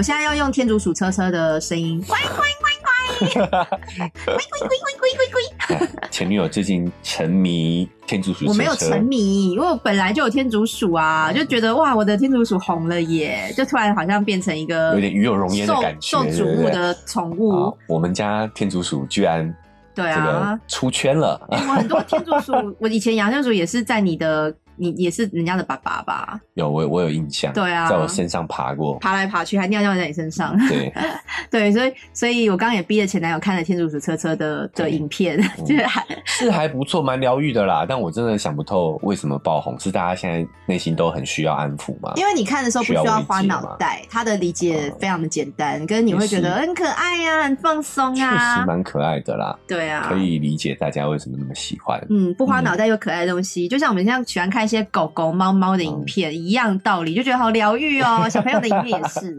我现在要用天竺鼠车车的声音，乖乖乖乖，乖乖乖乖乖乖乖。前女友最近沉迷天竺鼠我没有沉迷，因为我本来就有天竺鼠啊，就觉得哇，我的天竺鼠红了耶，就突然好像变成一个有点鱼有容焉的感觉，受瞩目的宠物。我们家天竺鼠居然对啊出圈了，我很多天竺鼠，我以前养天竺鼠也是在你的。你也是人家的爸爸吧？有我我有印象，对啊，在我身上爬过，爬来爬去还尿尿在你身上，对。对，所以所以我刚刚也逼着前男友看了天竺鼠车车的的影片，就是还 是还不错，蛮疗愈的啦。但我真的想不透为什么爆红，是大家现在内心都很需要安抚吗？因为你看的时候不需要花脑袋，他的理解非常的简单，跟你会觉得很可爱呀，很放松啊，确实蛮可爱的啦。对啊，可以理解大家为什么那么喜欢。嗯，不花脑袋又可爱的东西，就像我们现在喜欢看一些狗狗猫。猫的影片一样道理，就觉得好疗愈哦。小朋友的影片也是，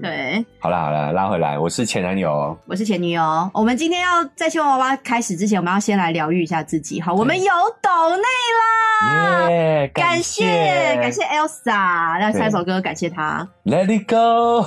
对。好了好了，拉回来，我是前男友，我是前女友。我们今天要在青蛙娃娃开始之前，我们要先来疗愈一下自己。好，我们有抖内啦，耶！感谢感谢 Elsa，来唱一首歌，感谢他。Let it go,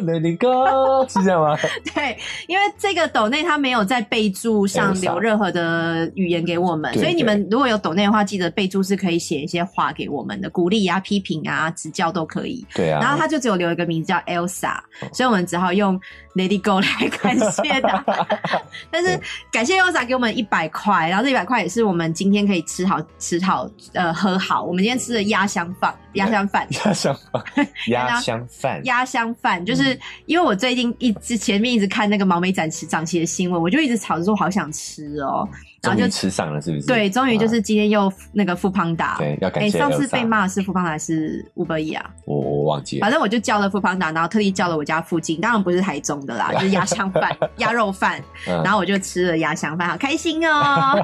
Let it go，是这样吗？对，因为这个抖内他没有在备注上留任何的语言给我们，所以你们如果有抖内的话，记得备注是可以写一些话给我们的，鼓励啊、批评啊、指教都可以。对啊。然后他就只有留一个名字叫 Elsa，所以我们只好用 it go 来感谢他。但是感谢 Elsa 给我们一百块，然后这一百块也是我们今天可以吃好、吃好、呃喝好。我们今天吃的鸭香饭，鸭香饭，鸭香饭，鸭香。饭鸭香饭，就是因为我最近一直前面一直看那个毛眉展翅长期的新闻，我就一直吵着说好想吃哦，然后就吃上了，是不是？对，终于就是今天又那个富胖达，对，要感谢。上次被骂是富胖达还是五百亿啊？我我忘记了，反正我就叫了富胖达，然后特地叫了我家附近，当然不是台中的啦，就是鸭香饭、鸭肉饭，然后我就吃了鸭香饭，好开心哦，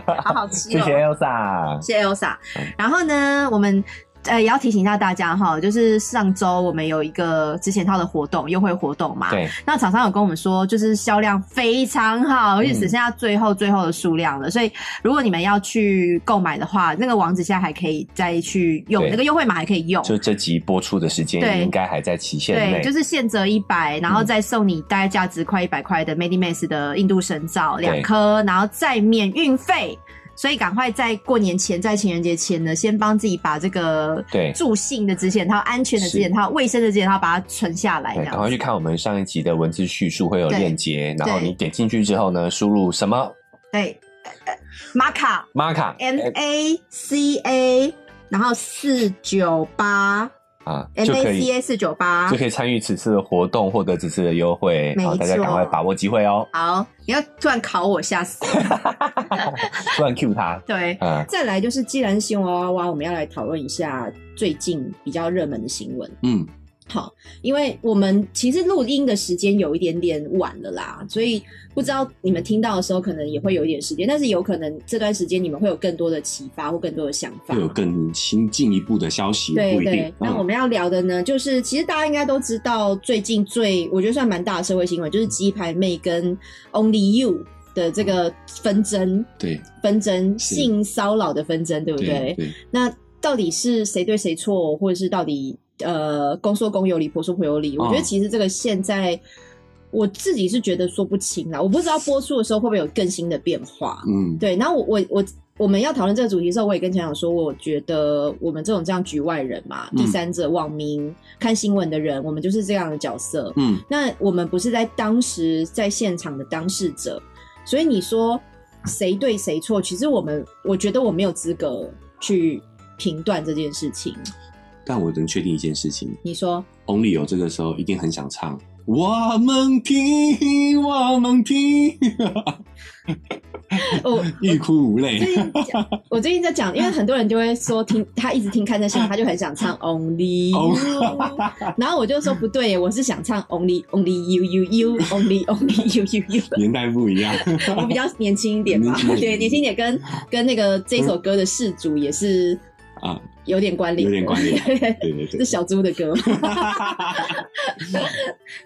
好好吃。谢谢 Elsa，谢谢 Elsa。然后呢，我们。呃，也要提醒一下大家哈，就是上周我们有一个之前套的活动，优惠活动嘛。对。那厂商有跟我们说，就是销量非常好，而且只剩下最后最后的数量了。所以如果你们要去购买的话，那个网址现在还可以再去用，那个优惠码还可以用。就这集播出的时间，应该还在期限内。对，就是现折一百，然后再送你大概价值快一百块的 Medimax 的印度神皂两颗，然后再免运费。所以赶快在过年前，在情人节前呢，先帮自己把这个对助兴的之前套、安全的之前套、卫生的之前套，把它存下来。赶快去看我们上一集的文字叙述，会有链接。然后你点进去之后呢，输入什么？对，玛卡，玛卡，M A C A，然后四九八。啊，M A C A 四九八就可以参与此次的活动，获得此次的优惠。好，大家赶快把握机会哦。好，你要突然考我，吓死！突然 Q 他。对，再来就是，既然新闻娃娃，我们要来讨论一下最近比较热门的新闻。嗯。好，因为我们其实录音的时间有一点点晚了啦，所以不知道你们听到的时候可能也会有一点时间，但是有可能这段时间你们会有更多的启发或更多的想法，会有更新进一步的消息。对对，那我们要聊的呢，就是其实大家应该都知道，最近最我觉得算蛮大的社会新闻，就是鸡排妹跟 Only You 的这个纷争，对纷争性骚扰的纷争，对不对？那到底是谁对谁错，或者是到底？呃，公说公有理，婆说婆有理。我觉得其实这个现在我自己是觉得说不清啦。我不知道播出的时候会不会有更新的变化。嗯，对。然后我我我我们要讨论这个主题的时候，我也跟强强说，我觉得我们这种这样局外人嘛，第三者、网民看新闻的人，我们就是这样的角色。嗯，那我们不是在当时在现场的当事者，所以你说谁对谁错，其实我们我觉得我没有资格去评断这件事情。但我能确定一件事情，你说，Only 有这个时候一定很想唱，我们拼，我们拼，我 欲哭无泪。我最近在讲，因为很多人就会说听他一直听看这些，他就很想唱 Only You，然后我就说不对，我是想唱 Only Only You You You，Only Only You You You。年代不一样，我比较年轻一点嘛，对，年轻一点，跟跟那个这首歌的事主也是啊。有点关联，有点关联，对对对，是小猪的歌。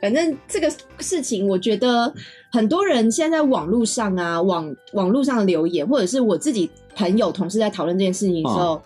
反正这个事情，我觉得很多人现在网络上啊，网网络上的留言，或者是我自己朋友同事在讨论这件事情的时候，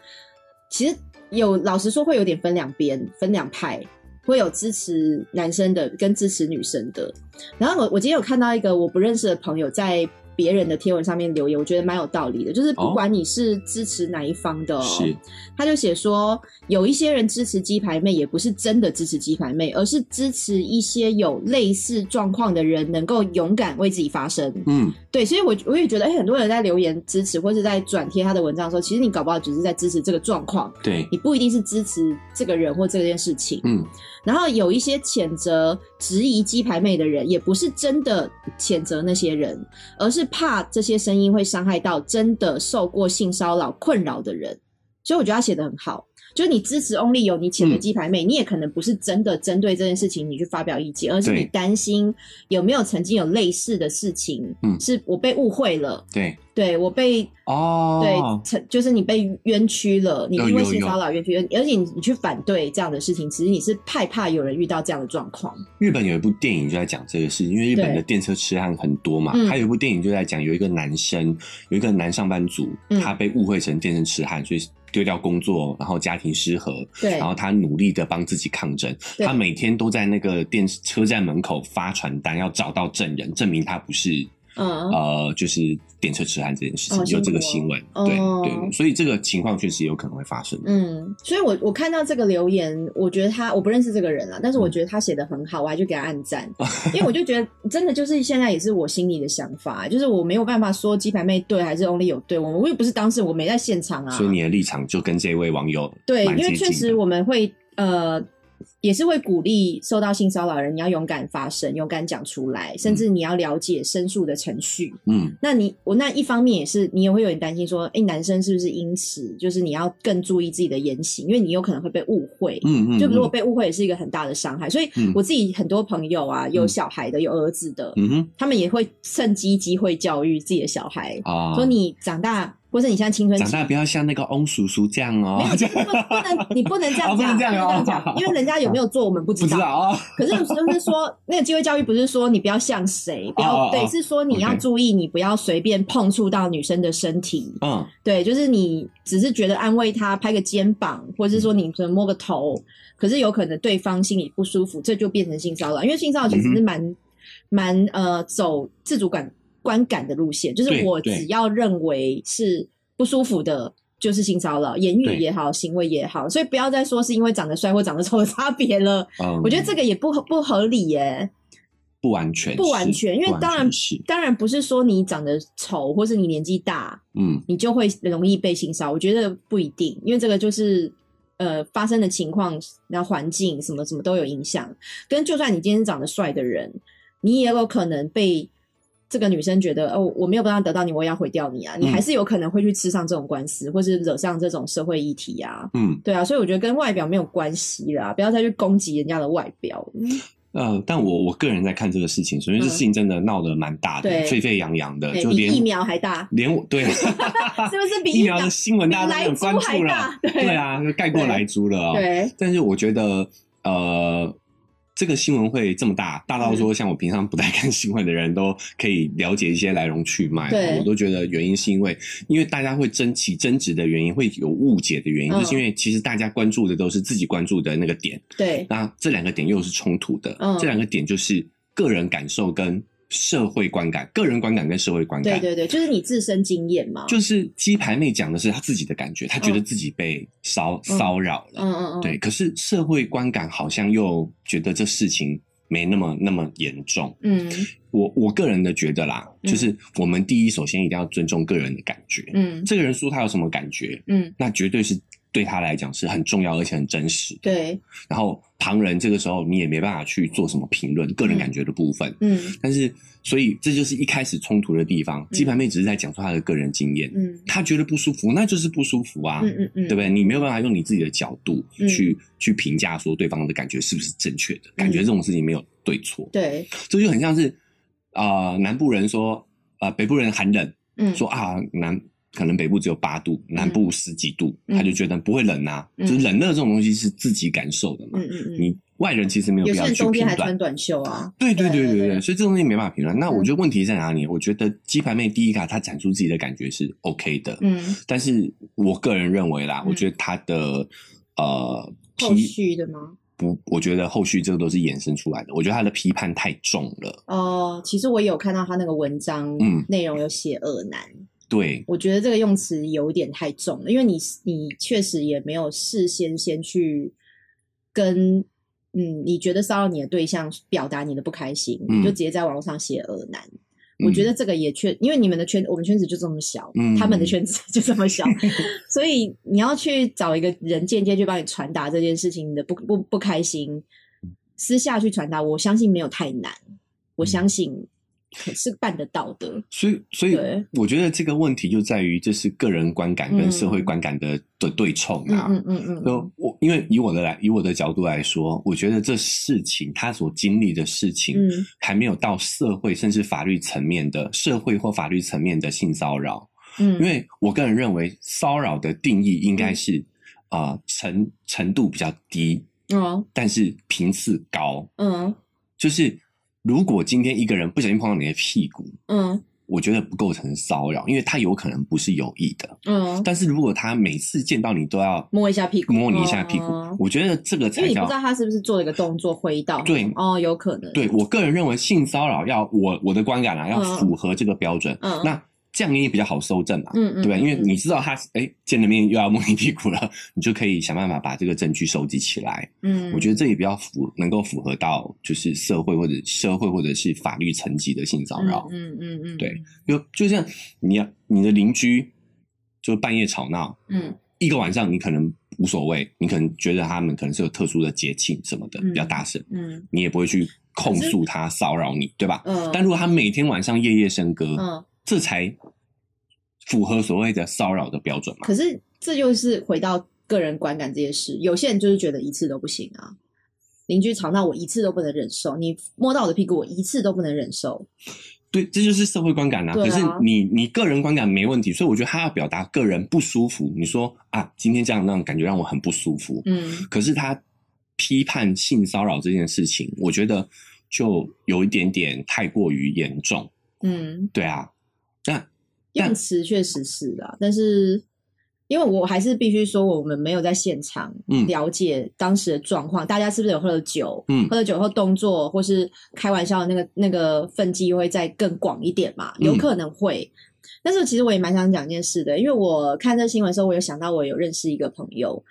其实有老实说会有点分两边，分两派。会有支持男生的跟支持女生的。然后我我今天有看到一个我不认识的朋友在。别人的贴文上面留言，我觉得蛮有道理的。就是不管你是支持哪一方的，是他就写说，有一些人支持鸡排妹，也不是真的支持鸡排妹，而是支持一些有类似状况的人能够勇敢为自己发声。嗯，对，所以我我也觉得，哎，很多人在留言支持，或是在转贴他的文章的时候，其实你搞不好只是在支持这个状况，对你不一定是支持这个人或这件事情。嗯。然后有一些谴责、质疑鸡排妹的人，也不是真的谴责那些人，而是怕这些声音会伤害到真的受过性骚扰困扰的人。所以我觉得他写的很好。就是你支持 Only 有你谴责鸡排妹，你也可能不是真的针对这件事情你去发表意见，而是你担心有没有曾经有类似的事情，嗯，是我被误会了，对，对我被哦，对，就是你被冤屈了，你因为性骚扰冤屈，而且你去反对这样的事情，其实你是害怕有人遇到这样的状况。日本有一部电影就在讲这个事情，因为日本的电车痴汉很多嘛，还有一部电影就在讲有一个男生，有一个男上班族，他被误会成电车痴汉，所以。丢掉工作，然后家庭失和，对，然后他努力的帮自己抗争，他每天都在那个电车站门口发传单，要找到证人，证明他不是。嗯呃，就是电车痴汉这件事情有这个新闻，对对，所以这个情况确实有可能会发生。嗯，所以我我看到这个留言，我觉得他我不认识这个人啊，但是我觉得他写的很好，我还去给他按赞，因为我就觉得真的就是现在也是我心里的想法，就是我没有办法说鸡排妹对还是 Only 有对，我我也不是当事人，我没在现场啊。所以你的立场就跟这位网友对，因为确实我们会呃。也是会鼓励受到性骚扰的人，你要勇敢发声，勇敢讲出来，甚至你要了解申诉的程序。嗯，那你我那一方面也是，你也会有点担心说，哎，男生是不是因此就是你要更注意自己的言行，因为你有可能会被误会。嗯嗯，就如果被误会也是一个很大的伤害。所以我自己很多朋友啊，有小孩的，有儿子的，嗯哼，他们也会趁机机会教育自己的小孩啊，说你长大。或是你像青春长大不要像那个翁叔叔这样哦，不能你不能这样讲，不能这样讲，因为人家有没有做我们不知道。可是就是说，那个机会教育不是说你不要像谁，不要对，是说你要注意，你不要随便碰触到女生的身体。嗯，对，就是你只是觉得安慰她，拍个肩膀，或者是说你可能摸个头，可是有可能对方心里不舒服，这就变成性骚扰。因为性骚扰其实是蛮蛮呃走自主感。观感的路线，就是我只要认为是不舒服的，就是性骚扰，言语也好，行为也好，所以不要再说是因为长得帅或长得丑的差别了。我觉得这个也不不合理耶，不完全，不完全，因为当然当然不是说你长得丑或是你年纪大，嗯，你就会容易被性骚扰。我觉得不一定，因为这个就是呃发生的情况，然后环境什么什么都有影响。跟就算你今天长得帅的人，你也有可能被。这个女生觉得哦，我没有办法得到你，我也要毁掉你啊！你还是有可能会去吃上这种官司，或是惹上这种社会议题啊。嗯，对啊，所以我觉得跟外表没有关系啦，不要再去攻击人家的外表。嗯，但我我个人在看这个事情，首先这事情真的闹得蛮大的，沸沸扬扬的，就连疫苗还大，连我对，是不是比 疫苗的新闻大家都很关注了？对啊，盖过来猪了啊！对，但是我觉得呃。这个新闻会这么大，大到说像我平常不太看新闻的人都可以了解一些来龙去脉。我都觉得原因是因为，因为大家会争起争执的原因，会有误解的原因，就是因为其实大家关注的都是自己关注的那个点。对，那这两个点又是冲突的。这两个点就是个人感受跟。社会观感、个人观感跟社会观感，对对对，就是你自身经验嘛。就是鸡排妹讲的是她自己的感觉，她觉得自己被骚骚扰了，嗯嗯嗯，对。可是社会观感好像又觉得这事情没那么那么严重。嗯，我我个人的觉得啦，就是我们第一首先一定要尊重个人的感觉。嗯，这个人说他有什么感觉，嗯，那绝对是。对他来讲是很重要而且很真实。对，然后旁人这个时候你也没办法去做什么评论，个人感觉的部分。嗯，但是所以这就是一开始冲突的地方。鸡排妹只是在讲述她的个人经验，嗯，她觉得不舒服，那就是不舒服啊，嗯嗯嗯，对不对？你没有办法用你自己的角度去去评价说对方的感觉是不是正确的，感觉这种事情没有对错。对，这就很像是啊，南部人说啊，北部人寒冷，嗯，说啊南。可能北部只有八度，南部十几度，他就觉得不会冷啊。就是冷热这种东西是自己感受的嘛。嗯嗯嗯。你外人其实没有必要去评断。还穿短袖啊。对对对对对，所以这东西没办法评论。那我觉得问题在哪里？我觉得鸡排妹第一卡她展出自己的感觉是 OK 的。嗯。但是我个人认为啦，我觉得她的呃后续的吗？不，我觉得后续这个都是衍生出来的。我觉得他的批判太重了。哦，其实我也有看到他那个文章，嗯，内容有写恶男。对，我觉得这个用词有点太重了，因为你你确实也没有事先先去跟嗯，你觉得骚扰你的对象表达你的不开心，你就直接在网络上写恶男。我觉得这个也确，因为你们的圈，我们圈子就这么小，他们的圈子就这么小，所以你要去找一个人间接去帮你传达这件事情的不不不开心，私下去传达，我相信没有太难，我相信。是办得到的，所以所以我觉得这个问题就在于这是个人观感跟社会观感的的对冲啊。嗯嗯嗯。我因为以我的来以我的角度来说，我觉得这事情他所经历的事情，还没有到社会甚至法律层面的社会或法律层面的性骚扰。嗯，因为我个人认为骚扰的定义应该是啊程程度比较低，嗯，但是频次高，嗯，就是。如果今天一个人不小心碰到你的屁股，嗯，我觉得不构成骚扰，因为他有可能不是有意的，嗯。但是如果他每次见到你都要摸一下屁股，摸你一下屁股，我觉得这个才叫。因为你不知道他是不是做了一个动作挥到，对，哦，有可能。对我个人认为，性骚扰要我我的观感啊，要符合这个标准，嗯，那。这样你也比较好收证嘛，嗯嗯，对吧？因为你知道他哎见了面又要摸你屁股了，你就可以想办法把这个证据收集起来。嗯，我觉得这也比较符能够符合到就是社会或者社会或者是法律层级的性骚扰。嗯嗯嗯，对，就就像你要你的邻居就半夜吵闹，嗯，一个晚上你可能无所谓，你可能觉得他们可能是有特殊的节庆什么的比较大声，嗯，你也不会去控诉他骚扰你，对吧？嗯，但如果他每天晚上夜夜笙歌，嗯。这才符合所谓的骚扰的标准嘛？可是这就是回到个人观感这件事，有些人就是觉得一次都不行啊。邻居吵闹，我一次都不能忍受；你摸到我的屁股，我一次都不能忍受。对，这就是社会观感啊。可是你你个人观感没问题，所以我觉得他要表达个人不舒服。你说啊，今天这样那种感觉让我很不舒服。嗯。可是他批判性骚扰这件事情，我觉得就有一点点太过于严重。嗯，对啊。但用词确实是啦，但是因为我还是必须说，我们没有在现场了解当时的状况，大家是不是有喝了酒？嗯，喝了酒后动作或是开玩笑的那个那个分际会再更广一点嘛？有可能会。但是其实我也蛮想讲一件事的，因为我看这新闻的时候，我有想到我有认识一个朋友。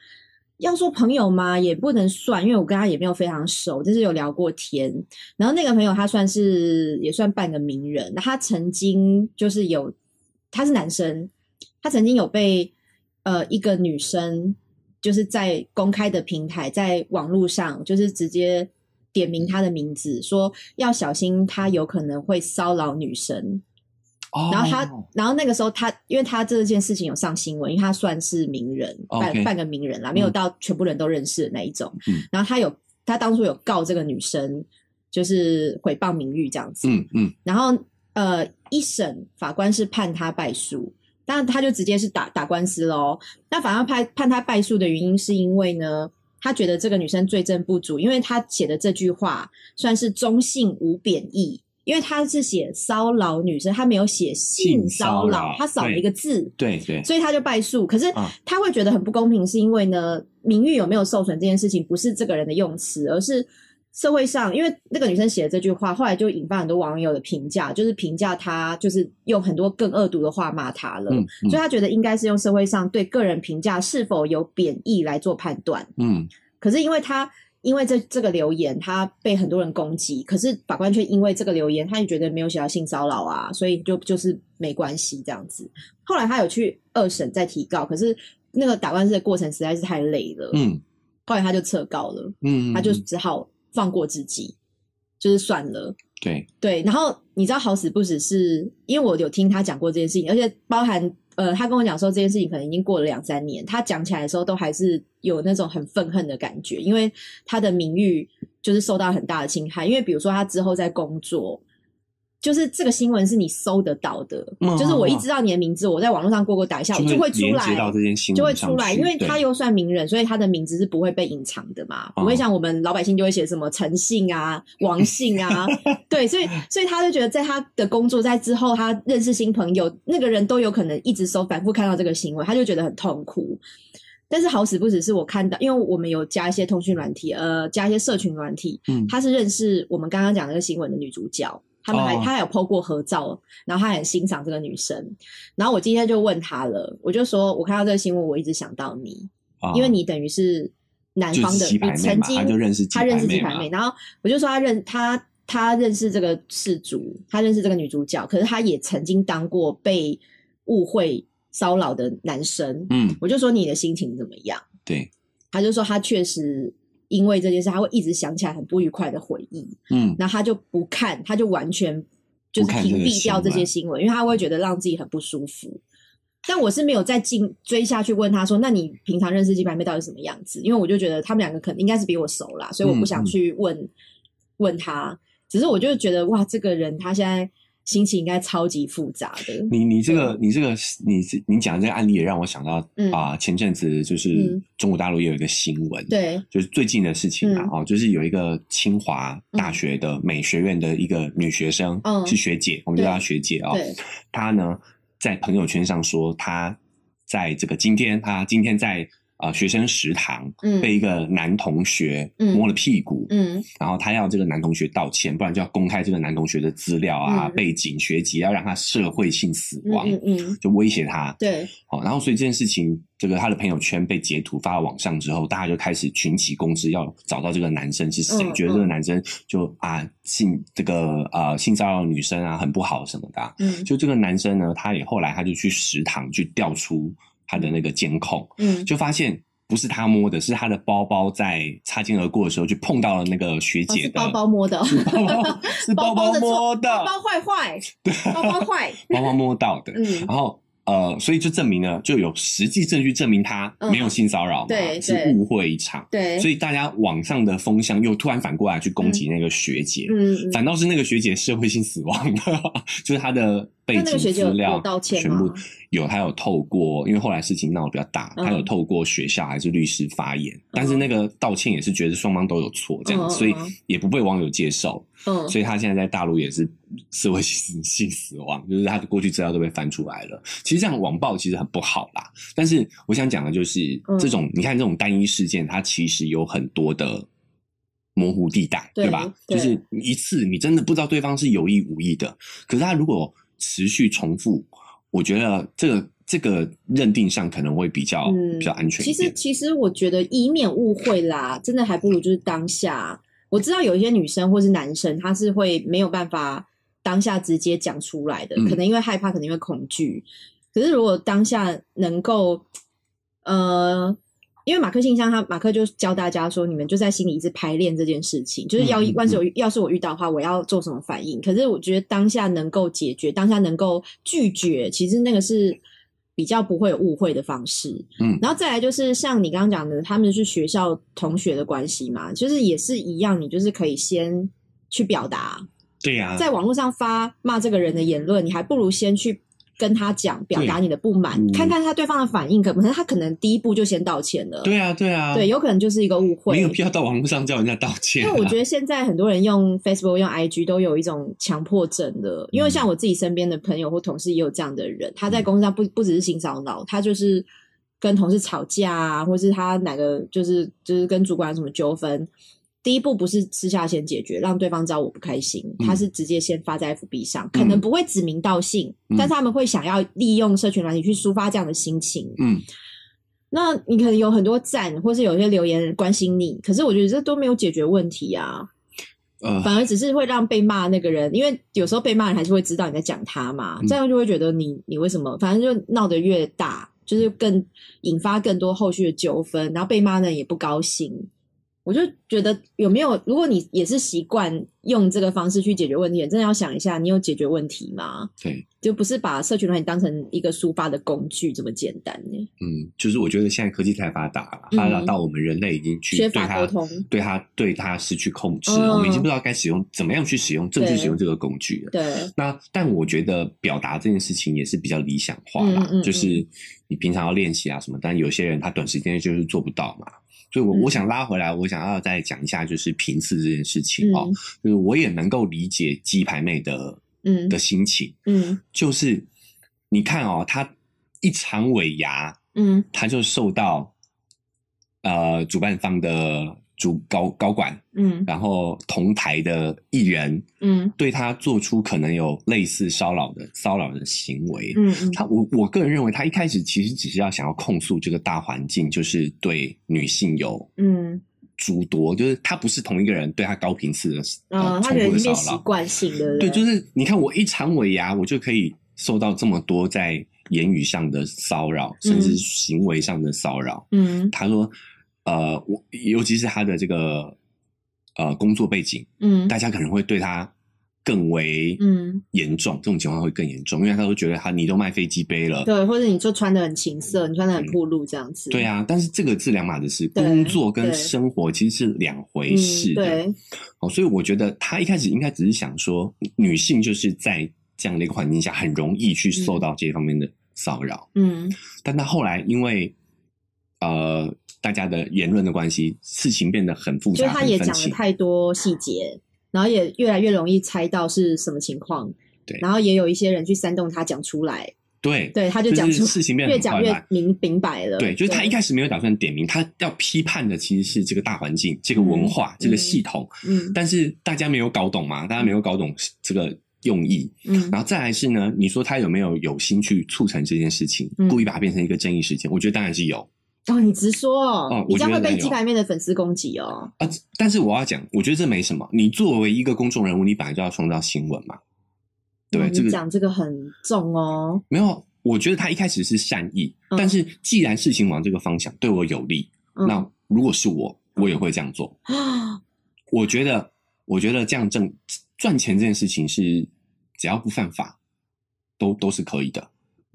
要说朋友吗？也不能算，因为我跟他也没有非常熟，就是有聊过天。然后那个朋友他算是也算半个名人，他曾经就是有，他是男生，他曾经有被呃一个女生就是在公开的平台，在网络上就是直接点名他的名字，说要小心他有可能会骚扰女生。然后他，然后那个时候他，因为他这件事情有上新闻，因为他算是名人，半半个名人啦，没有到全部人都认识的那一种。然后他有，他当初有告这个女生，就是诽谤名誉这样子。嗯嗯。然后呃，一审法官是判他败诉，但他就直接是打打官司喽。那反而判判他败诉的原因，是因为呢，他觉得这个女生罪证不足，因为他写的这句话算是中性无贬义。因为他是写骚扰女生，他没有写性骚扰，他少了一个字，对对，所以他就败诉。可是他会觉得很不公平，是因为呢，名誉有没有受损这件事情不是这个人的用词，而是社会上，因为那个女生写的这句话，后来就引发很多网友的评价，就是评价他就是用很多更恶毒的话骂他了，所以他觉得应该是用社会上对个人评价是否有贬义来做判断。嗯，可是因为他。因为这这个留言，他被很多人攻击，可是法官却因为这个留言，他也觉得没有写到性骚扰啊，所以就就是没关系这样子。后来他有去二审再提告，可是那个打官司的过程实在是太累了，嗯，后来他就撤告了，嗯，他就只好放过自己，就是算了，对对。然后你知道好死不死是因为我有听他讲过这件事情，而且包含。呃，他跟我讲说这件事情可能已经过了两三年，他讲起来的时候都还是有那种很愤恨的感觉，因为他的名誉就是受到很大的侵害。因为比如说他之后在工作。就是这个新闻是你搜得到的，就是我一知道你的名字，我在网络上过过打一下，就会出来，就会出来，因为他又算名人，所以他的名字是不会被隐藏的嘛，不会像我们老百姓就会写什么陈姓啊、王姓啊，对，所以所以他就觉得在他的工作在之后，他认识新朋友，那个人都有可能一直搜，反复看到这个新闻，他就觉得很痛苦。但是好死不死是我看到，因为我们有加一些通讯软体，呃，加一些社群软体，嗯。他是认识我们刚刚讲那个新闻的女主角，他们还、哦。他还有 PO 过合照，然后他很欣赏这个女生，然后我今天就问他了，我就说我看到这个新闻，我一直想到你，啊因为你等于是男方的，曾经他就认识鸡排妹，然后我就说他认他他认识这个事主，他认识这个女主角，可是他也曾经当过被误会骚扰的男生，嗯，我就说你的心情怎么样？对，他就说他确实因为这件事，他会一直想起来很不愉快的回忆，嗯，然后他就不看，他就完全就是屏蔽掉这些新闻，因为他会觉得让自己很不舒服。但我是没有再进追下去问他说，那你平常认识鸡排妹到底什么样子？因为我就觉得他们两个可能应该是比我熟啦，所以我不想嗯嗯去问、问他。只是我就觉得哇，这个人他现在心情应该超级复杂的。你你这个你这个你你讲的这个案例也让我想到嗯啊、前阵子就是嗯中国大陆也有一个新闻，，对，就是最近的事情啊，嗯哦，就是有一个清华大学的美学院的一个女学生，嗯是学姐，我们叫她学姐哦，她呢在朋友圈上说，她在这个今天，她今天在呃学生食堂嗯。被一个男同学嗯。摸了屁股，嗯。然后他要这个男同学道歉，不然就要公开这个男同学的资料啊、嗯。背景、学籍，要让他社会性死嗯亡，嗯嗯，就威胁他。对，好，然后所以这件事情，这个他的朋友圈被截图发到网上之后，大家就开始群起攻之，要找到这个男生是谁，嗯觉得这个嗯。男生就啊性这个呃性骚扰女生啊很不好什么的啊、嗯。就这个男生呢，他也后来他就去食堂去调出他的那个监控，嗯就发现不是他摸的，是他的包包在擦肩而过的时候就碰到了那个学哦姐的、是包包摸的包包是包包 摸的，包包坏坏，对包包坏，包包摸到的。嗯然后呃，所以就证明了，就有实际证据证明他嗯没有性骚扰对对误会一场。对，所以大家网上的风向又突然反过来去攻击那个学姐，嗯，嗯反倒是那个学姐社会性死亡了，就是她的背景资料有道歉全部有，他有透过，因为后来事情闹得比较大，他有透过学校还是律师发言，但是那个道歉也是觉得双方都有错，这样，所以嗯也不被网友接受，嗯，所以他现在在大陆也是社会性 性死亡，就是他的过去资料都被翻出来了。其实这样网暴其实很不好啦，但是我想讲的就是嗯这种，你看这种单一事件，它其实有很多的。模糊地带，对对吧？对就是一次你真的不知道对方是有意无意的，可是他如果持续重复，我觉得这个这个认定上可能会比较、嗯比较安全其。实其实我觉得以免误会啦，真的还不如就是当下。我知道有一些女生或是男生，他是会没有办法当下直接讲出来的，嗯可能因为害怕，可能因为恐惧。可是如果当下能够，呃，因为马克信箱他马克就教大家说，你们就在心里一直排练这件事情，就是要万是有要是我遇到的话，我要做什么反应。可是我觉得当下能够解决，当下能够拒绝，其实那个是比较不会有误会的方式。嗯然后再来就是像你刚刚讲的，他们是学校同学的关系嘛，就是也是一样，你就是可以先去表达，对呀、在网络上发骂这个人的言论，你还不如先去跟他讲，表达你的不满，嗯看看他对方的反应，可能他可能第一步就先道歉了，对啊，对啊，对，有可能就是一个误会，没有必要到网络上叫人家道歉、啊。因为我觉得现在很多人用 Facebook、用 IG 都有一种强迫症的，因为像我自己身边的朋友或同事也有这样的人，他在公司上不不只是性骚扰，他就是跟同事吵架啊，或是他哪个就是就是跟主管有什么纠纷。第一步不是私下先解决，让对方知道我不开心，嗯。他是直接先发在 FB 上，可能不会指名道姓，嗯。但是他们会想要利用社群软体去抒发这样的心情。嗯，那你可能有很多赞，或是有些留言关心你，可是我觉得这都没有解决问题啊，呃，反而只是会让被骂的那个人，因为有时候被骂的人还是会知道你在讲他嘛，嗯。这样就会觉得你你为什么，反正就闹得越大，就是更引发更多后续的纠纷，然后被骂的人也不高兴。我就觉得有没有，如果你也是习惯用这个方式去解决问题，真的要想一下，你有解决问题吗？对，就不是把社群软体当成一个抒发的工具这么简单呢？嗯，就是我觉得现在科技太发达了，嗯发达到我们人类已经去缺对它乏沟通对它对它失去控制嗯，我们已经不知道该使用怎么样去使用正确使用这个工具了。对，那但我觉得表达这件事情也是比较理想化啦，嗯嗯嗯就是你平常要练习啊什么，但有些人他短时间内就是做不到嘛。所以我，我、嗯。想拉回来，我想要再讲一下，就是频次这件事情哦，嗯就是我也能够理解鸡排妹的嗯。的心情，嗯。就是你看哦，她一场尾牙，嗯。她就受到呃主办方的主高高管，嗯，然后同台的艺人，嗯，对他做出可能有类似骚扰的骚扰的行为，嗯嗯，他我我个人认为，他一开始其实只是要想要控诉这个大环境，就是对女性有嗯。诸多，就是他不是同一个人对他高频次的啊，呃他觉得重复的骚已经变习，惯性的，对，就是你看我一长尾牙，我就可以受到这么多在言语上的骚扰，甚至嗯。行为上的骚扰。嗯。他说，呃，我尤其是他的这个呃工作背景，嗯大家可能会对他更为嗯，严重，这种情况会更严重，因为他都觉得他你都卖飞机杯了。对，或者你就穿的很情色，你穿的很暴露这样子，对啊，但是这个是两码子事，工作跟生活其实是两回嗯，事的。对，哦，所以我觉得他一开始应该只是想说，女性就是在这样的一个环境下，很容易去受到这方面的骚扰。嗯但他后来因为呃大家的言论的关系，事情变得很复杂，就他也。讲了太多细节，然后也越来越容易猜到是什么情况。对然后也有一些人去煽动他讲出来，对对，他就讲就是出事情变得越讲越明明白了。对，就是他一开始没有打算点名，他要批判的其实是这个大环境、这个文化、这个系统，嗯但是大家没有搞懂嘛，大家没有搞懂这个用意。嗯然后再来是呢，你说他有没有有心去促成这件事情，嗯故意把它变成一个争议事件？我觉得当然是有哦，你直说哦，哦你这样会被鸡排面的粉丝攻击哦。啊。但是我要讲，我觉得这没什么。你作为一个公众人物，你本来就要创造新闻嘛，对你个讲这个很重哦。没有，我觉得他一开始是善意，嗯但是既然事情往这个方向对我有利，嗯那如果是我，我也会这样做。啊，我觉得，我觉得这样挣赚钱这件事情是只要不犯法，都都是可以的。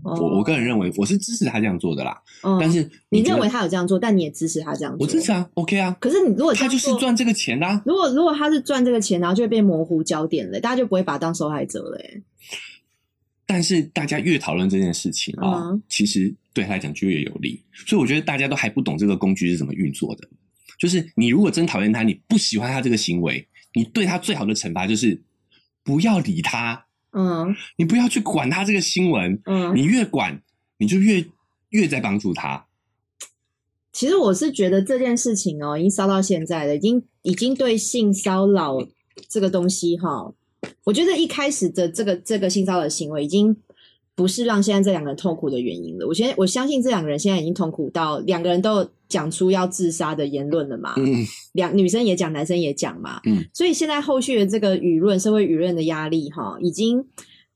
我我个人认为，我是支持他这样做的啦。哦，但是你认为他有这样做，但你也支持他这样做。我支持啊，OK 啊，可是你如果他就是赚这个钱啦、啊。如果如果他是赚这个钱，然后就会被模糊焦点了，大家就不会把他当受害者了。哎，但是大家越讨论这件事情啊、嗯其实对他来讲就越有利。所以我觉得大家都还不懂这个工具是怎么运作的。就是你如果真讨厌他，你不喜欢他这个行为，你对他最好的惩罚就是不要理他，嗯你不要去管他这个新闻，嗯，你越管你就越越在帮助他。其实我是觉得这件事情哦，已经烧到现在了，已经已经对性骚扰这个东西哈，我觉得一开始的这个这个性骚扰行为已经不是让现在这两个人痛苦的原因了。我现在我相信这两个人现在已经痛苦到两个人都有讲出要自杀的言论了嘛，嗯，两女生也讲，男生也讲嘛，嗯，所以现在后续的这个舆论、社会舆论的压力哈，已经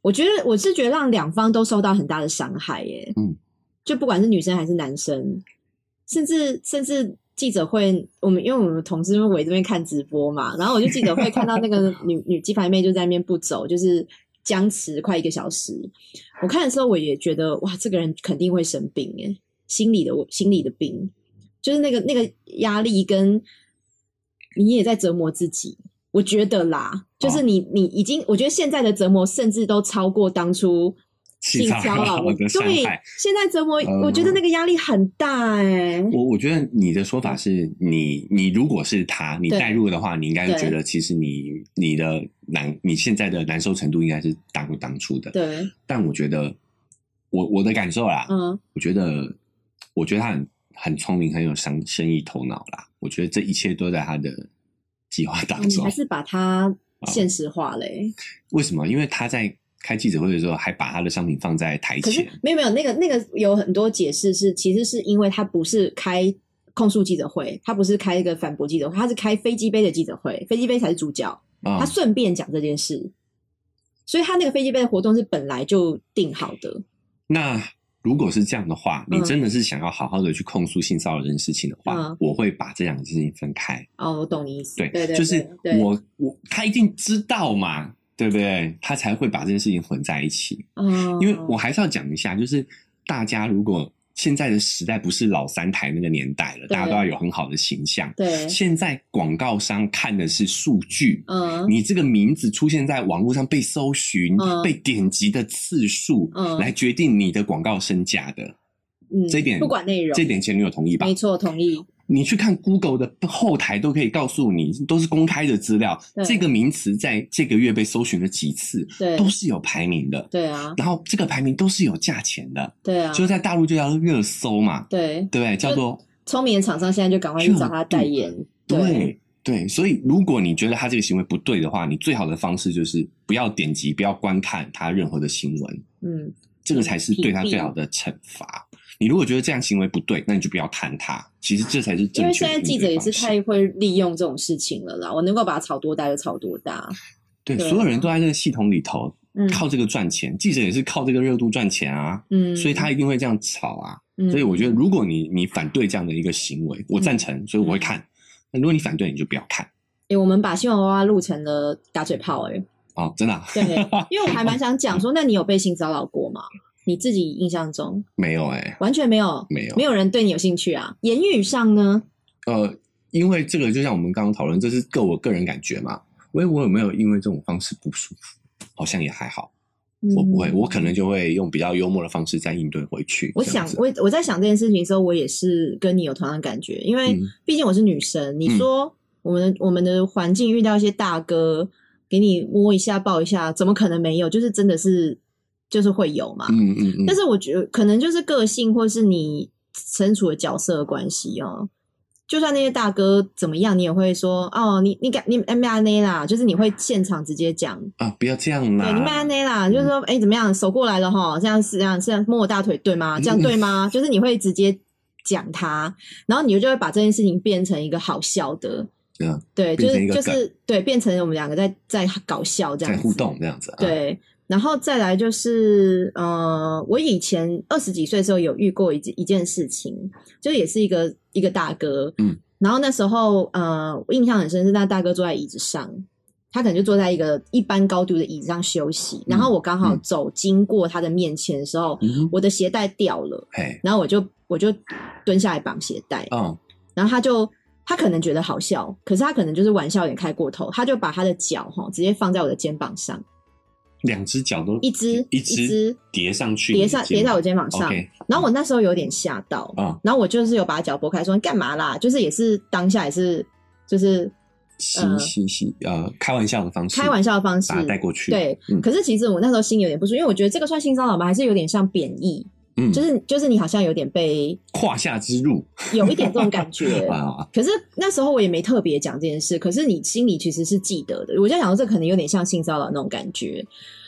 我觉得我是觉得让两方都受到很大的伤害耶，嗯，就不管是女生还是男生，甚至甚至记者会，我们因为我们同事围这边看直播嘛，然后我就记者会看到那个女 女鸡排妹就在那边不走，就是僵持快一个小时。我看的时候我也觉得哇，这个人肯定会生病诶，心理的心理的病，就是那个那个压力跟你也在折磨自己。我觉得啦，就是你你已经，我觉得现在的折磨甚至都超过当初性骚扰的伤对害。，现在折磨，嗯我觉得那个压力很大哎、我我觉得你的说法是你你如果是他，你对代入的话，你应该会觉得其实你你的难你现在的难受程度应该是大过当初的。对，但我觉得我我的感受啦，嗯我觉得我觉得他很很聪明，很有商生意头脑啦。我觉得这一切都在他的计划当中你还。是把它现实化嘞、为什么？因为他在开记者会的时候，还把他的商品放在台可是前。没有没有那个那个有很多解释是，其实是因为他不是开控诉记者会，他不是开一个反驳记者会，他是开飞机杯的记者会，飞机杯才是主角，啊他顺便讲这件事，所以他那个飞机杯的活动是本来就定好的。那如果是这样的话，你嗯真的是想要好好的去控诉性骚扰这件事情的话，嗯我会把这两件事情分开。哦，我懂你意思，对，对对，就是我我他一定知道嘛，对不对？他才会把这件事情混在一起。嗯，因为我还是要讲一下，就是大家如果现在的时代不是老三台那个年代了，大家都要有很好的形象。对，现在广告商看的是数据，嗯你这个名字出现在网络上被搜寻、嗯被点击的次数，嗯来决定你的广告身价的。嗯，这一点不管内容，这一点前女友同意吧？没错，同意，你去看 Google 的后台都可以告诉你，都是公开的资料。这个名词在这个月被搜寻了几次，对都是有排名的。对啊，然后这个排名都是有价钱的，对啊，就在大陆就叫热搜嘛，对，对？叫做聪明的厂商现在就赶快去找他代言。对对，所以如果你觉得他这个行为不对的话，你最好的方式就是不要点击，不要观看他任何的新闻。嗯，这个才是对他最好的惩罚。你如果觉得这样行为不对，那你就不要看他。其实这才是正确因为现在记者也是太会利用这种事情了啦。我能够把它炒多大就炒多大。对，所有人都在这个系统里头，靠这个赚钱。记者也是靠这个热度赚钱啊。嗯，所以他一定会这样炒啊。所以我觉得，如果你你反对这样的一个行为，我赞成，所以我会看。那如果你反对，你就不要看。哎，我们把新闻娃娃录成了打嘴炮，哎。哦，真的。对，因为我还蛮想讲说，那你有被性骚扰过吗？你自己印象中没有哎，完全没有，没有，没有人对你有兴趣啊。言语上呢？呃，因为这个就像我们刚刚讨论，这是个我个人感觉嘛。喂，我有没有因为这种方式不舒服？好像也还好。我不会，我可能就会用比较幽默的方式再应对回去。我想，我我在想这件事情的时候，我也是跟你有同样的感觉，因为毕竟我是女生。你说我们我们的环境遇到一些大哥给你摸一下、抱一下，怎么可能没有？就是真的是。就是会有嘛，嗯嗯嗯，但是我觉得可能就是个性或是你身处的角色的关系哦。就算那些大哥怎么样，你也会说哦，你你敢你 M I N A 啦，就是你会现场直接讲啊，不要这样啦，对，你 M I N A 啦，就是说哎怎么样，手过来了哈，这样是这样是摸我大腿对吗？这样对吗？就是你会直接讲他，然后你就会把这件事情变成一个好笑的，对，就是就是对，变成我们两个在在搞笑这样在互动这样子，对。然后再来就是，呃，我以前二十几岁的时候有遇过一一件事情，就也是一个一个大哥，嗯，然后那时候，呃，我印象很深是那大哥坐在椅子上，他可能就坐在一个一般高度的椅子上休息，然后我刚好走经过他的面前的时候，我的鞋带掉了，然后我就我就蹲下来绑鞋带，嗯，然后他就他可能觉得好笑，可是他可能就是玩笑有点开过头，他就把他的脚哈直接放在我的肩膀上。两只脚都一只一只叠上去，叠上叠在我肩膀上。然后我那时候有点吓到，然后我就是有把脚拨开，说你干嘛啦？就是也是当下也是就是嘻嘻嘻呃开玩笑的方式，开玩笑的方式把它带过去。对，可是其实我那时候心有点不舒服，因为我觉得这个算性骚扰吗？还是有点像贬义？嗯，就是就是你好像有点被胯下之辱，有一点这种感觉 啊。可是那时候我也没特别讲这件事，可是你心里其实是记得的。我在想说，这可能有点像性骚扰那种感觉。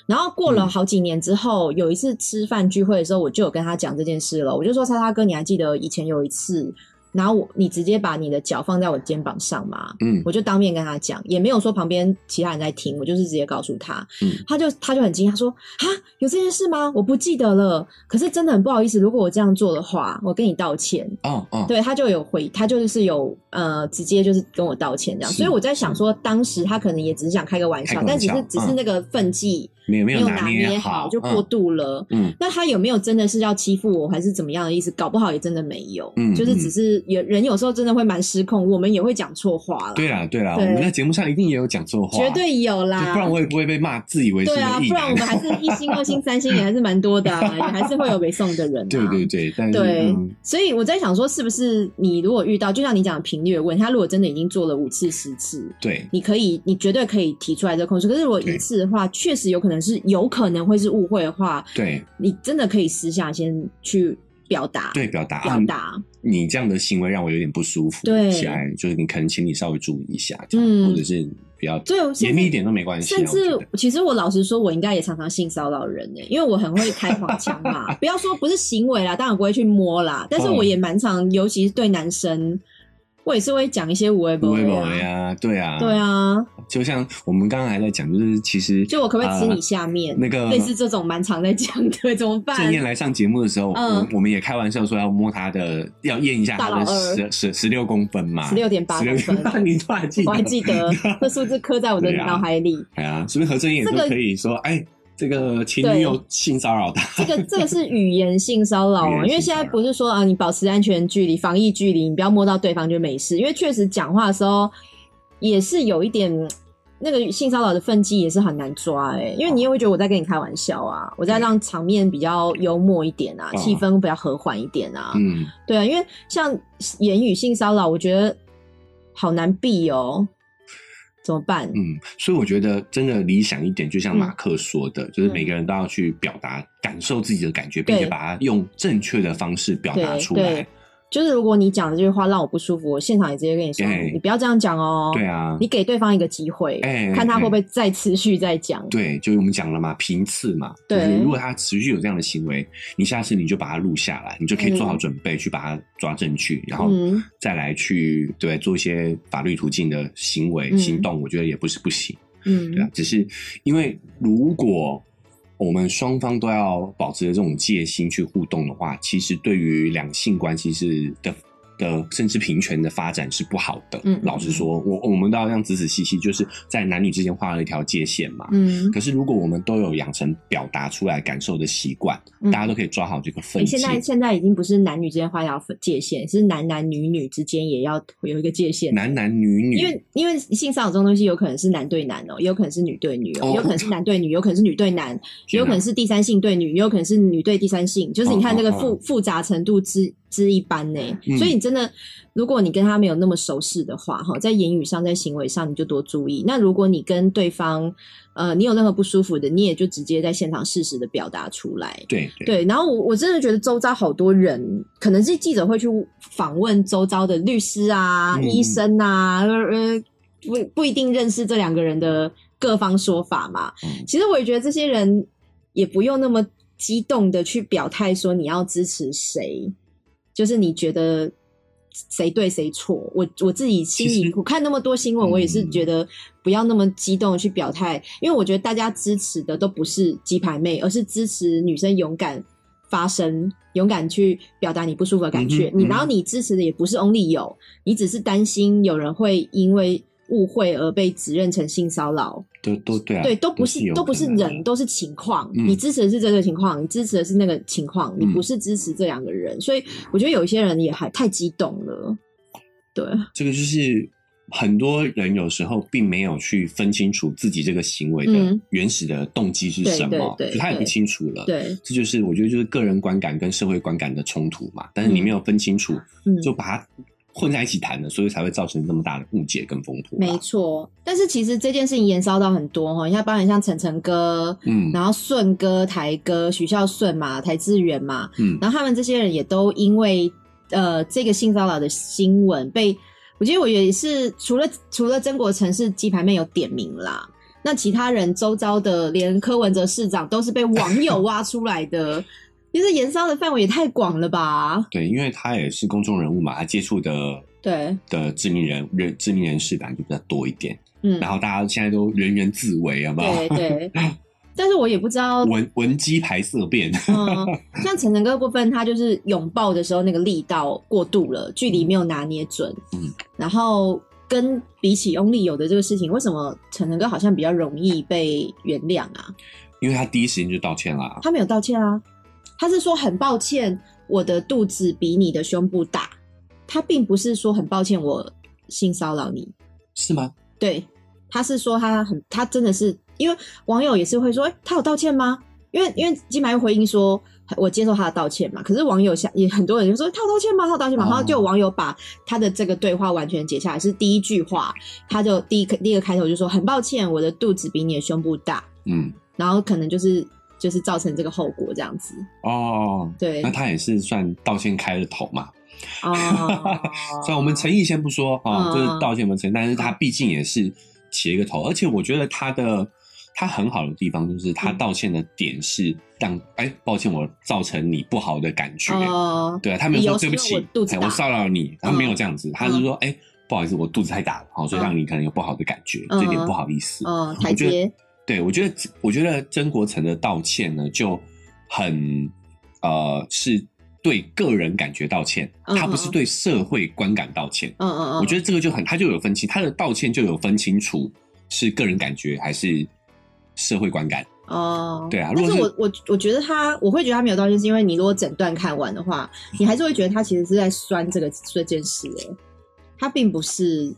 然后过了好几年之后，有一次吃饭聚会的时候，我就有跟他讲这件事了。我就说：“叉叉哥，你还记得以前有一次？”然后我，你直接把你的脚放在我肩膀上嘛？嗯，我就当面跟他讲，也没有说旁边其他人在听，我就是直接告诉他。嗯，他就他就很惊讶说：“啊，有这件事吗？我不记得了。可是真的很不好意思，如果我这样做的话，我跟你道歉。”哦哦，对他就有回，他就是有呃，直接就是跟我道歉这样。所以我在想说，当时他可能也只是想开个玩笑，但只是只是那个分际没有没有拿捏好，就过度了。嗯，那他有没有真的是要欺负我，还是怎么样的意思？搞不好也真的没有。嗯，就是只是。有人有时候真的会蛮失控，我们也会讲错话了。对啦，对啦，我们在节目上一定也有讲错话，绝对有啦，不然我也不会被骂自以为是。对啊，不然我们还是一星、二星、三星也还是蛮多的，也还是会有被送的人。对对对，但对，所以我在想说，是不是你如果遇到，就像你讲的频率问他，如果真的已经做了五次、十次，对，你可以，你绝对可以提出来这个控诉。可是如果一次的话，确实有可能是有可能会是误会的话，对，你真的可以私下先去。表达对表达表达，你这样的行为让我有点不舒服。对，起来就是你可能请你稍微注意一下，嗯，或者是比较严密一点都没关系。甚至其实我老实说，我应该也常常性骚扰人呢，因为我很会开黄腔嘛。不要说不是行为啦，当然不会去摸啦，但是我也蛮常，尤其是对男生。我也是会讲一些无微不微呀，对啊，对啊，就像我们刚刚还在讲，就是其实就我可不可以吃你下面？那个类似这种蛮常在讲的，怎么办？郑燕来上节目的时候，我我们也开玩笑说要摸他的，要验一下他的十十十六公分嘛，十六点八公分，你突然记得，我还记得，这数字刻在我的脑海里。哎呀，是不是何正燕都可以说哎？这个前女友性骚扰他，这个这个是语言性骚扰啊，因为现在不是说啊，你保持安全距离、防疫距离，你不要摸到对方就没事。因为确实讲话的时候也是有一点那个性骚扰的分际也是很难抓哎，因为你也会觉得我在跟你开玩笑啊，我在让场面比较幽默一点啊，气氛比较和缓一点啊。嗯，对啊，因为像言语性骚扰，我觉得好难避哦。怎么办？嗯，所以我觉得真的理想一点，就像马克说的，就是每个人都要去表达、感受自己的感觉，并且把它用正确的方式表达出来。就是如果你讲的这句话让我不舒服，我现场也直接跟你说，你不要这样讲哦。对啊，你给对方一个机会，看他会不会再持续再讲。对，就是我们讲了嘛，频次嘛。对，如果他持续有这样的行为，你下次你就把它录下来，你就可以做好准备去把他抓证据，然后再来去对做一些法律途径的行为行动。我觉得也不是不行。嗯，对啊，只是因为如果。我们双方都要保持着这种戒心去互动的话，其实对于两性关系是的。的甚至平权的发展是不好的。嗯，老实说，我我们都要这样仔仔细细，就是在男女之间画了一条界限嘛。嗯，可是如果我们都有养成表达出来感受的习惯，大家都可以抓好这个分界。现在现在已经不是男女之间画一条界限，是男男女女之间也要有一个界限。男男女女，因为因为性骚扰这种东西，有可能是男对男哦，也有可能是女对女哦，有可能是男对女，有可能是女对男，也有可能是第三性对女，也有可能是女对第三性，就是你看那个复复杂程度之。之一般呢，所以你真的，如果你跟他没有那么熟识的话，哈，在言语上，在行为上，你就多注意。那如果你跟对方，呃，你有任何不舒服的，你也就直接在现场适时的表达出来。对对。然后我我真的觉得周遭好多人，可能是记者会去访问周遭的律师啊、医生啊，呃，不不一定认识这两个人的各方说法嘛。其实我也觉得这些人也不用那么激动的去表态说你要支持谁。就是你觉得谁对谁错？我我自己心里，我看那么多新闻，我也是觉得不要那么激动去表态，因为我觉得大家支持的都不是鸡排妹，而是支持女生勇敢发声，勇敢去表达你不舒服的感觉。你然后你支持的也不是 only 有，你只是担心有人会因为。误会而被指认成性骚扰，都都对啊，对，都不是都不是人，都是情况。你支持的是这个情况，你支持的是那个情况，你不是支持这两个人。所以我觉得有一些人也还太激动了。对，这个就是很多人有时候并没有去分清楚自己这个行为的原始的动机是什么，就他也不清楚了。对，这就是我觉得就是个人观感跟社会观感的冲突嘛。但是你没有分清楚，就把它。混在一起谈的，所以才会造成这么大的误解跟风波。没错，但是其实这件事情延烧到很多哈，你看，包含像晨晨哥，嗯，然后顺哥、台哥、许孝顺嘛、台志远嘛，嗯，然后他们这些人也都因为呃这个性骚扰的新闻被，我觉得我也是除了除了曾国成是鸡排妹有点名啦，那其他人周遭的连柯文哲市长都是被网友挖出来的。其实延烧的范围也太广了吧？对，因为他也是公众人物嘛，他接触的对的知名人人知名人士感就比较多一点。嗯，然后大家现在都人人自危，好不好？对对。但是我也不知道闻闻鸡排色变。嗯，像陈晨哥部分，他就是拥抱的时候那个力道过度了，距离没有拿捏准。嗯。然后跟比起 Only 有的这个事情，为什么陈晨哥好像比较容易被原谅啊？因为他第一时间就道歉了。他没有道歉啊。他是说很抱歉，我的肚子比你的胸部大。他并不是说很抱歉我性骚扰你，是吗？对，他是说他很，他真的是，因为网友也是会说，哎，他有道歉吗？因为因为金牌回应说，我接受他的道歉嘛。可是网友想也很多人就说，他有道歉吗？他有道歉吗？然后就有网友把他的这个对话完全截下来，是第一句话，他就第一第一个开头就说，很抱歉，我的肚子比你的胸部大。嗯，然后可能就是。就是造成这个后果这样子。哦，对，那他也是算道歉开了头嘛？哦，所以我们诚意先不说啊，就是道歉不诚，但是他毕竟也是起了一个头，而且我觉得他的他很好的地方就是他道歉的点是让哎，抱歉我造成你不好的感觉，哦，对啊，他没有说对不起，我骚扰你，他没有这样子，他是说哎，不好意思，我肚子太大了，好，所以让你可能有不好的感觉，这点不好意思，嗯，台阶。对，我觉得，我觉得曾国成的道歉呢，就很呃，是对个人感觉道歉，他不是对社会观感道歉。嗯嗯嗯，我觉得这个就很，他就有分清，他的道歉就有分清楚是个人感觉还是社会观感。哦，对啊。但是我我我觉得他，我会觉得他没有道歉，是因为你如果整段看完的话，你还是会觉得他其实是在酸这个这件事，哎，他并不是。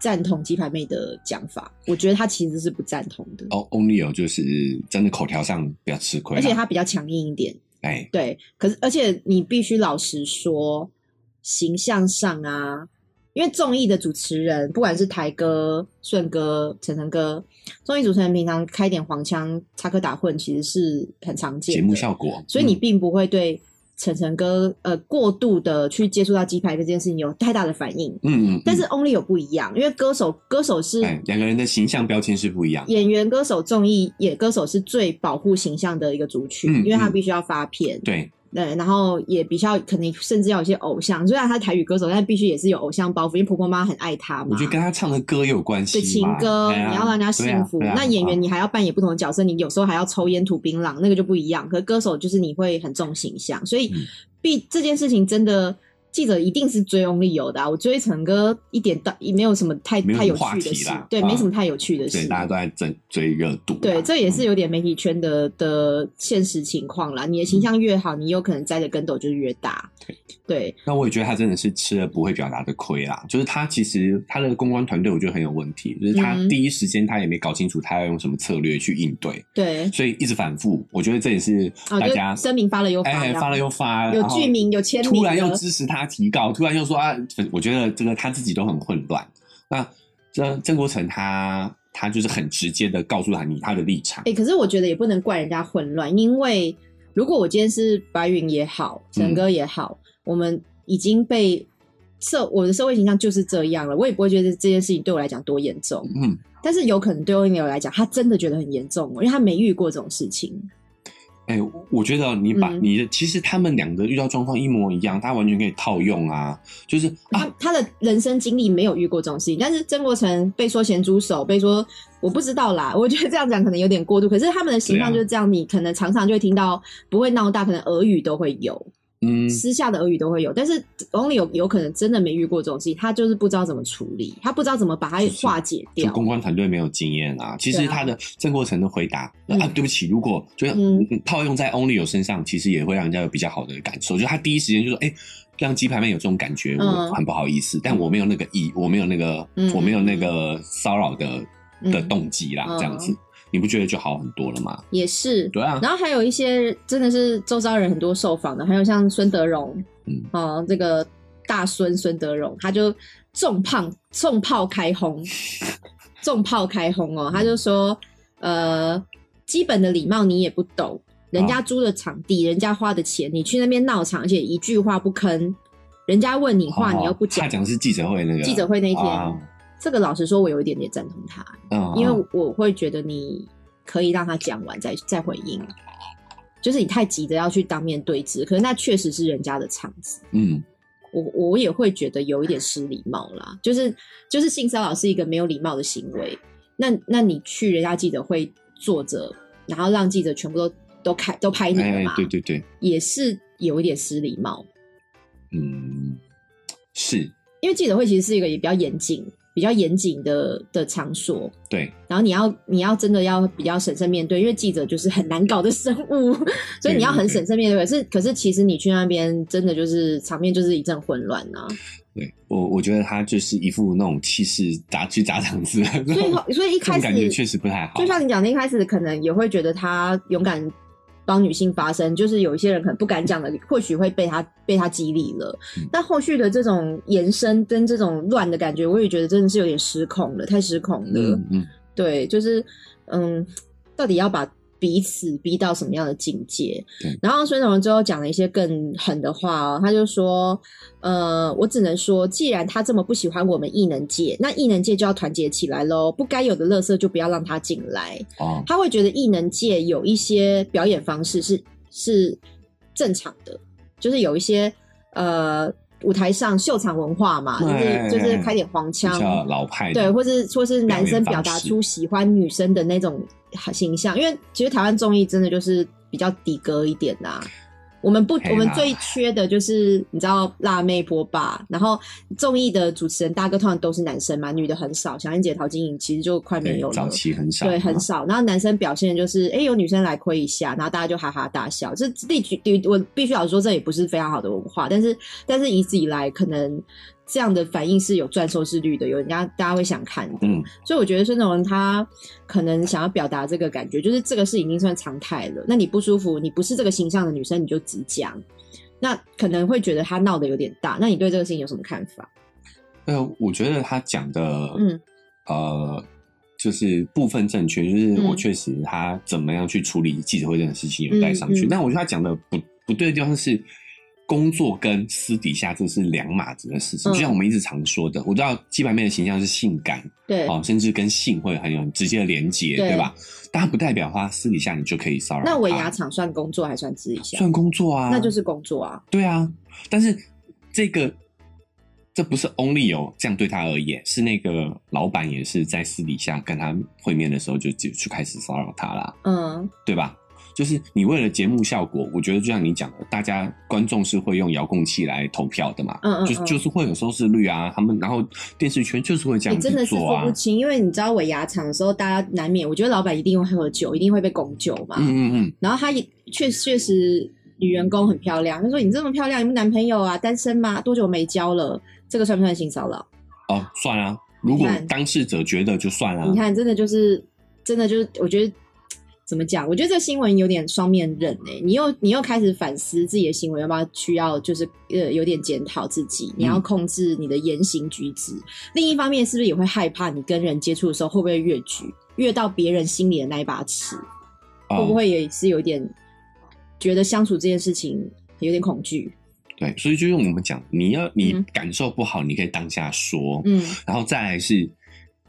赞同鸡排妹的讲法，我觉得她其实是不赞同的。哦，Only 有就是真的口条上比较吃亏，而且她比较强硬一点。哎，对，可是而且你必须老实说，形象上啊，因为综艺的主持人，不管是台哥、顺哥、晨晨哥，综艺主持人平常开点黄腔、插科打诨，其实是很常见节目效果，所以你并不会对。晨晨哥呃过度的去接触到鸡排这件事情有太大的反应。嗯嗯。但是 Only 有不一样，因为歌手歌手是两个人的形象标签是不一样。演员、歌手、综艺也歌手是最保护形象的一个族群，因为他必须要发片。对。对，然后也比较可能甚至要有些偶像，虽然他台语歌手，但必须也是有偶像包袱，因为婆婆妈很爱他嘛。我觉得跟他唱的歌有关系。对情歌，你要让人家幸福。那演员你还要扮演不同的角色，你有时候还要抽烟吐槟榔，那个就不一样。可歌手就是你会很重形象，所以必这件事情真的。记者一定是追 Only 有的，我追陈哥一点到也没有什么太太有趣的事，对，没什么太有趣的事，对，大家都在追追热度，对，这也是有点媒体圈的的现实情况啦。你的形象越好，你有可能栽的跟斗就是越大，对。那我也觉得他真的是吃了不会表达的亏啦，就是他其实他的公关团队我觉得很有问题，就是他第一时间他也没搞清楚他要用什么策略去应对，对，所以一直反复，我觉得这也是大家声明发了又发，发了又发，有剧名有签名，突然又支持他。他提告，突然又说啊，我觉得这个他自己都很混乱。那这郑国成他他就是很直接的告诉他你他的立场。哎，可是我觉得也不能怪人家混乱，因为如果我今天是白云也好，陈哥也好，我们已经被社我的社会形象就是这样了，我也不会觉得这件事情对我来讲多严重。嗯，但是有可能对欧尼尔来讲，他真的觉得很严重，因为他没遇过这种事情。哎，我觉得你把你的其实他们两个遇到状况一模一样，他完全可以套用啊。就是他他的人生经历没有遇过这种事情，但是曾国成被说咸猪手，被说我不知道啦。我觉得这样讲可能有点过度，可是他们的形象就是这样，你可能常常就会听到不会闹大，可能俄语都会有。嗯，私下的耳语都会有，但是 Only 有有可能真的没遇过这种事情，他就是不知道怎么处理，他不知道怎么把它化解掉。公关团队没有经验啊。其实他的郑国成的回答啊，对不起，如果就是套用在 Only 有身上，其实也会让人家有比较好的感受。就他第一时间就说：“哎，让鸡排妹有这种感觉，我很不好意思，但我没有那个意，我没有那个，我没有那个骚扰的的动机啦，这样子。”你不觉得就好很多了吗？也是，对啊。然后还有一些真的是周遭人很多受访的，还有像孙德荣，嗯，哦，这个大孙孙德荣，他就重胖重炮开轰，重炮开轰哦，他就说，呃，基本的礼貌你也不懂，人家租的场地，人家花的钱，你去那边闹场，而且一句话不吭，人家问你话，你又不讲。他讲是记者会那个记者会那一天。这个老实说，我有一点点赞同他，因为我会觉得你可以让他讲完再再回应，就是你太急着要去当面对质，可是那确实是人家的场子，嗯，我我也会觉得有一点失礼貌啦，就是就是性骚扰是一个没有礼貌的行为，那那你去人家记者会坐着，然后让记者全部都都开都拍你了嘛？对对对，也是有一点失礼貌，嗯，是。因为记者会其实是一个也比较严谨。比较严谨的的场所，对，然后你要你要真的要比较审慎面对，因为记者就是很难搞的生物，所以你要很审慎面对。可是可是其实你去那边真的就是场面就是一阵混乱啊。对我我觉得他就是一副那种气势砸去砸场子，所以所以一开始感觉确实不太好。就像你讲的，一开始可能也会觉得他勇敢。帮女性发声，就是有一些人可能不敢讲的，或许会被他被他激励了。但后续的这种延伸跟这种乱的感觉，我也觉得真的是有点失控了，太失控了。嗯，对，就是嗯，到底要把。彼此逼到什么样的境界？然后孙总荣最后讲了一些更狠的话哦，他就说：“呃，我只能说，既然他这么不喜欢我们异能界，那异能界就要团结起来喽，不该有的乐色就不要让他进来。”哦，他会觉得异能界有一些表演方式是是正常的，就是有一些呃。舞台上秀场文化嘛，就是就是开点黄腔，老派对，或是或是男生表达出喜欢女生的那种形象，因为其实台湾综艺真的就是比较低格一点呐。我们不，我们最缺的就是你知道辣妹波霸，然后综艺的主持人大哥通常都是男生嘛，女的很少。小燕姐、陶晶莹其实就快没有了，早期很少，对，很少。然后男生表现就是，哎，有女生来亏一下，然后大家就哈哈大笑。这第第我必须老实说，这也不是非常好的文化，但是但是一直以来可能。这样的反应是有赚收视率的，有人家大家会想看的，嗯，所以我觉得孙总文他可能想要表达这个感觉，就是这个是已经算常态了。那你不舒服，你不是这个形象的女生，你就直讲，那可能会觉得他闹得有点大。那你对这个事情有什么看法？呃，我觉得他讲的，嗯，呃，就是部分正确，就是我确实他怎么样去处理记者会这件事情有带上去，但我觉得他讲的不不对的地方是。工作跟私底下这是两码子的事情，就像我们一直常说的，我知道鸡排妹的形象是性感，对，哦，甚至跟性会很有直接的连接，对吧？但不代表他私底下你就可以骚扰。那尾牙厂算工作还算私底下？算工作啊，那就是工作啊。对啊，但是这个这不是 only 有这样对他而言，是那个老板也是在私底下跟他会面的时候就就就开始骚扰他了，嗯，对吧？就是你为了节目效果，我觉得就像你讲的，大家观众是会用遥控器来投票的嘛，嗯嗯，就就是会有收视率啊，他们然后电视圈就是会这样子做啊。真的是说不清，因为你知道尾牙场的时候，大家难免，我觉得老板一定会喝酒，一定会被拱酒嘛，嗯嗯嗯。然后他也确确实女员工很漂亮，他说你这么漂亮，有没有男朋友啊？单身吗？多久没交了？这个算不算性骚扰？哦，算啊。如果当事者觉得就算了。你看，真的就是真的就是，我觉得。怎么讲？我觉得这新闻有点双面刃诶。你又你又开始反思自己的行为，要不要需要就是呃有点检讨自己？你要控制你的言行举止。另一方面，是不是也会害怕你跟人接触的时候会不会越矩，越到别人心里的那一把尺？会不会也是有点觉得相处这件事情有点恐惧？对，所以就用我们讲，你要你感受不好，你可以当下说，嗯，然后再来是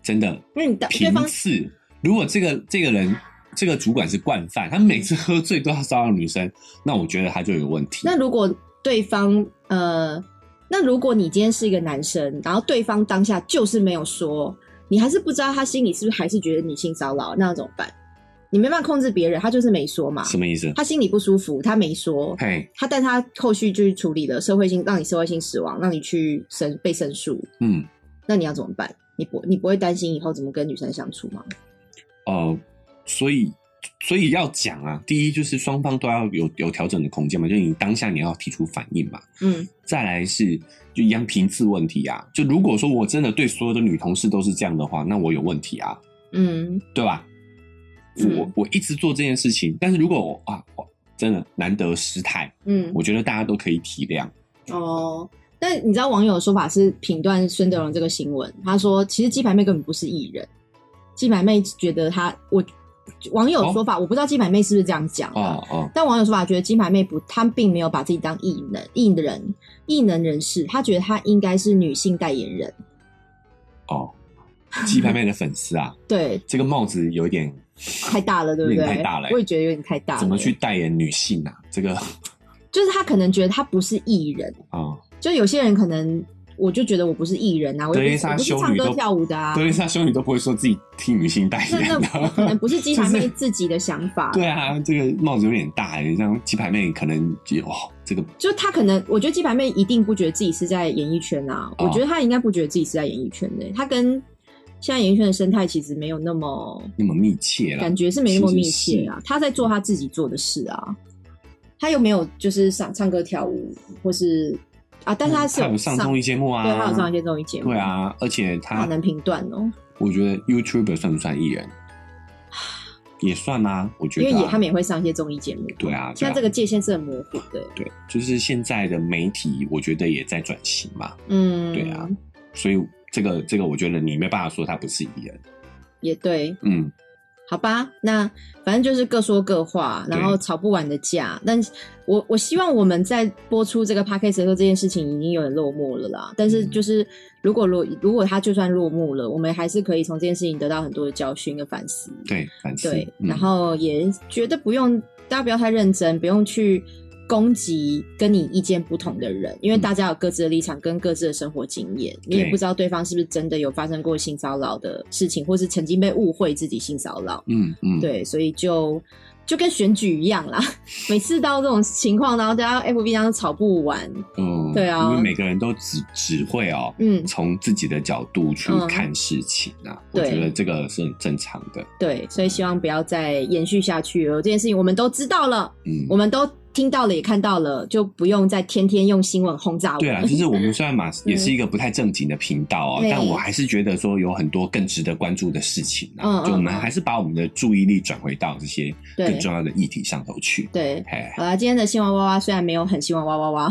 真的，因为你频次，如果这个这个人。这个主管是惯犯，他每次喝醉都要骚扰女生，那我觉得他就有问题。那如果对方呃，那如果你今天是一个男生，然后对方当下就是没有说，你还是不知道他心里是不是还是觉得你性骚扰，那要怎么办？你没办法控制别人，他就是没说嘛。什么意思？他心里不舒服，他没说。嘿，他但他后续就去处理了社会性，让你社会性死亡，让你去申被申诉。嗯，那你要怎么办？你不你不会担心以后怎么跟女生相处吗？哦。所以，所以要讲啊，第一就是双方都要有有调整的空间嘛，就是你当下你要提出反应嘛，嗯，再来是就一样频次问题啊，就如果说我真的对所有的女同事都是这样的话，那我有问题啊，嗯，对吧？我我一直做这件事情，但是如果我啊，真的难得失态，嗯，我觉得大家都可以体谅。哦，但你知道网友的说法是评断孙德荣这个新闻，他说其实鸡排妹根本不是艺人，鸡排妹觉得她我。网友说法，我不知道金牌妹是不是这样讲哦哦，但网友说法觉得金牌妹不，她并没有把自己当艺能艺人艺能人士，她觉得她应该是女性代言人。哦，鸡排妹的粉丝啊，对，这个帽子有一点太大了，对不对？太大了，我也觉得有点太大。怎么去代言女性啊？这个就是他可能觉得她不是艺人啊，就有些人可能。我就觉得我不是艺人啊，我不是唱歌跳舞的啊。德丽莎修女都不会说自己替女性代言的，可能不是鸡排 妹自己的想法。对啊，这个帽子有点大，像鸡排妹可能哦，这个就她可能，我觉得鸡排妹一定不觉得自己是在演艺圈啊。我觉得她应该不觉得自己是在演艺圈的，她跟现在演艺圈的生态其实没有那么那么密切了，感觉是没那么密切啊。她在做她自己做的事啊，她又没有就是唱唱歌跳舞或是。啊，但是他是有上综艺节目啊，对，他有上一些综艺节目。对啊，而且他能评断哦。我觉得 YouTuber 算不算艺人？也算啊，我觉得，因为也他们也会上一些综艺节目。对啊，现在这个界限是很模糊的。对，就是现在的媒体，我觉得也在转型嘛。嗯，对啊，所以这个这个，我觉得你没办法说他不是艺人。也对，嗯。好吧，那反正就是各说各话，然后吵不完的架。但我我希望我们在播出这个 p a c k a g e 时候，这件事情已经有点落幕了啦。但是就是如果落如果它就算落幕了，我们还是可以从这件事情得到很多的教训跟反思。对，反思。对，然后也觉得不用大家不要太认真，不用去。攻击跟你意见不同的人，因为大家有各自的立场跟各自的生活经验，你也不知道对方是不是真的有发生过性骚扰的事情，或是曾经被误会自己性骚扰。嗯嗯，对，所以就就跟选举一样啦，每次到这种情况，然后大家 F B 上吵不完。嗯，对啊，因为每个人都只只会哦，嗯，从自己的角度去看事情啊，我觉得这个是很正常的。对，所以希望不要再延续下去了。这件事情我们都知道了，嗯，我们都。听到了也看到了，就不用再天天用新闻轰炸我。对啊，就是我们虽然马 也是一个不太正经的频道啊，但我还是觉得说有很多更值得关注的事情啊，就我们还是把我们的注意力转回到这些更重要的议题上头去。对，好了，今天的新闻哇哇虽然没有很新闻哇哇哇，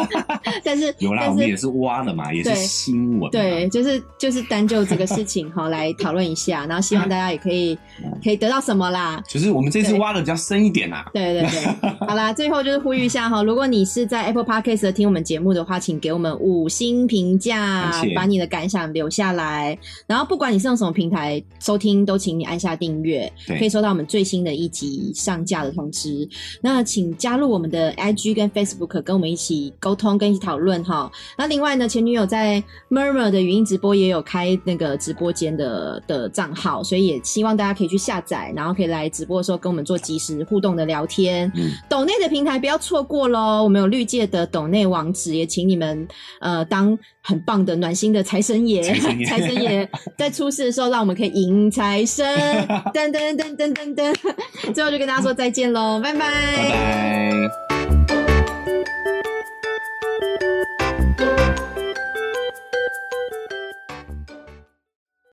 但是有啦，我们也是挖了嘛，也是新闻。对，就是就是单就这个事情哈来讨论一下，然后希望大家也可以可以得到什么啦。就是我们这次挖的比较深一点啊。对对对，好啦。啦，最后就是呼吁一下哈，如果你是在 Apple Podcast 听我们节目的话，请给我们五星评价，把你的感想留下来。然后不管你是用什么平台收听，都请你按下订阅，可以收到我们最新的一集上架的通知。那请加入我们的 IG 跟 Facebook，跟我们一起沟通，跟一起讨论哈。那另外呢，前女友在 Murmur 的语音直播也有开那个直播间的的账号，所以也希望大家可以去下载，然后可以来直播的时候跟我们做及时互动的聊天。抖内的平台不要错过喽，我们有绿界的抖内网址，也请你们呃当很棒的暖心的财神爷，财神爷 在出事的时候，让我们可以迎财神。噔噔噔噔噔噔，最后就跟大家说再见喽，拜拜。拜拜。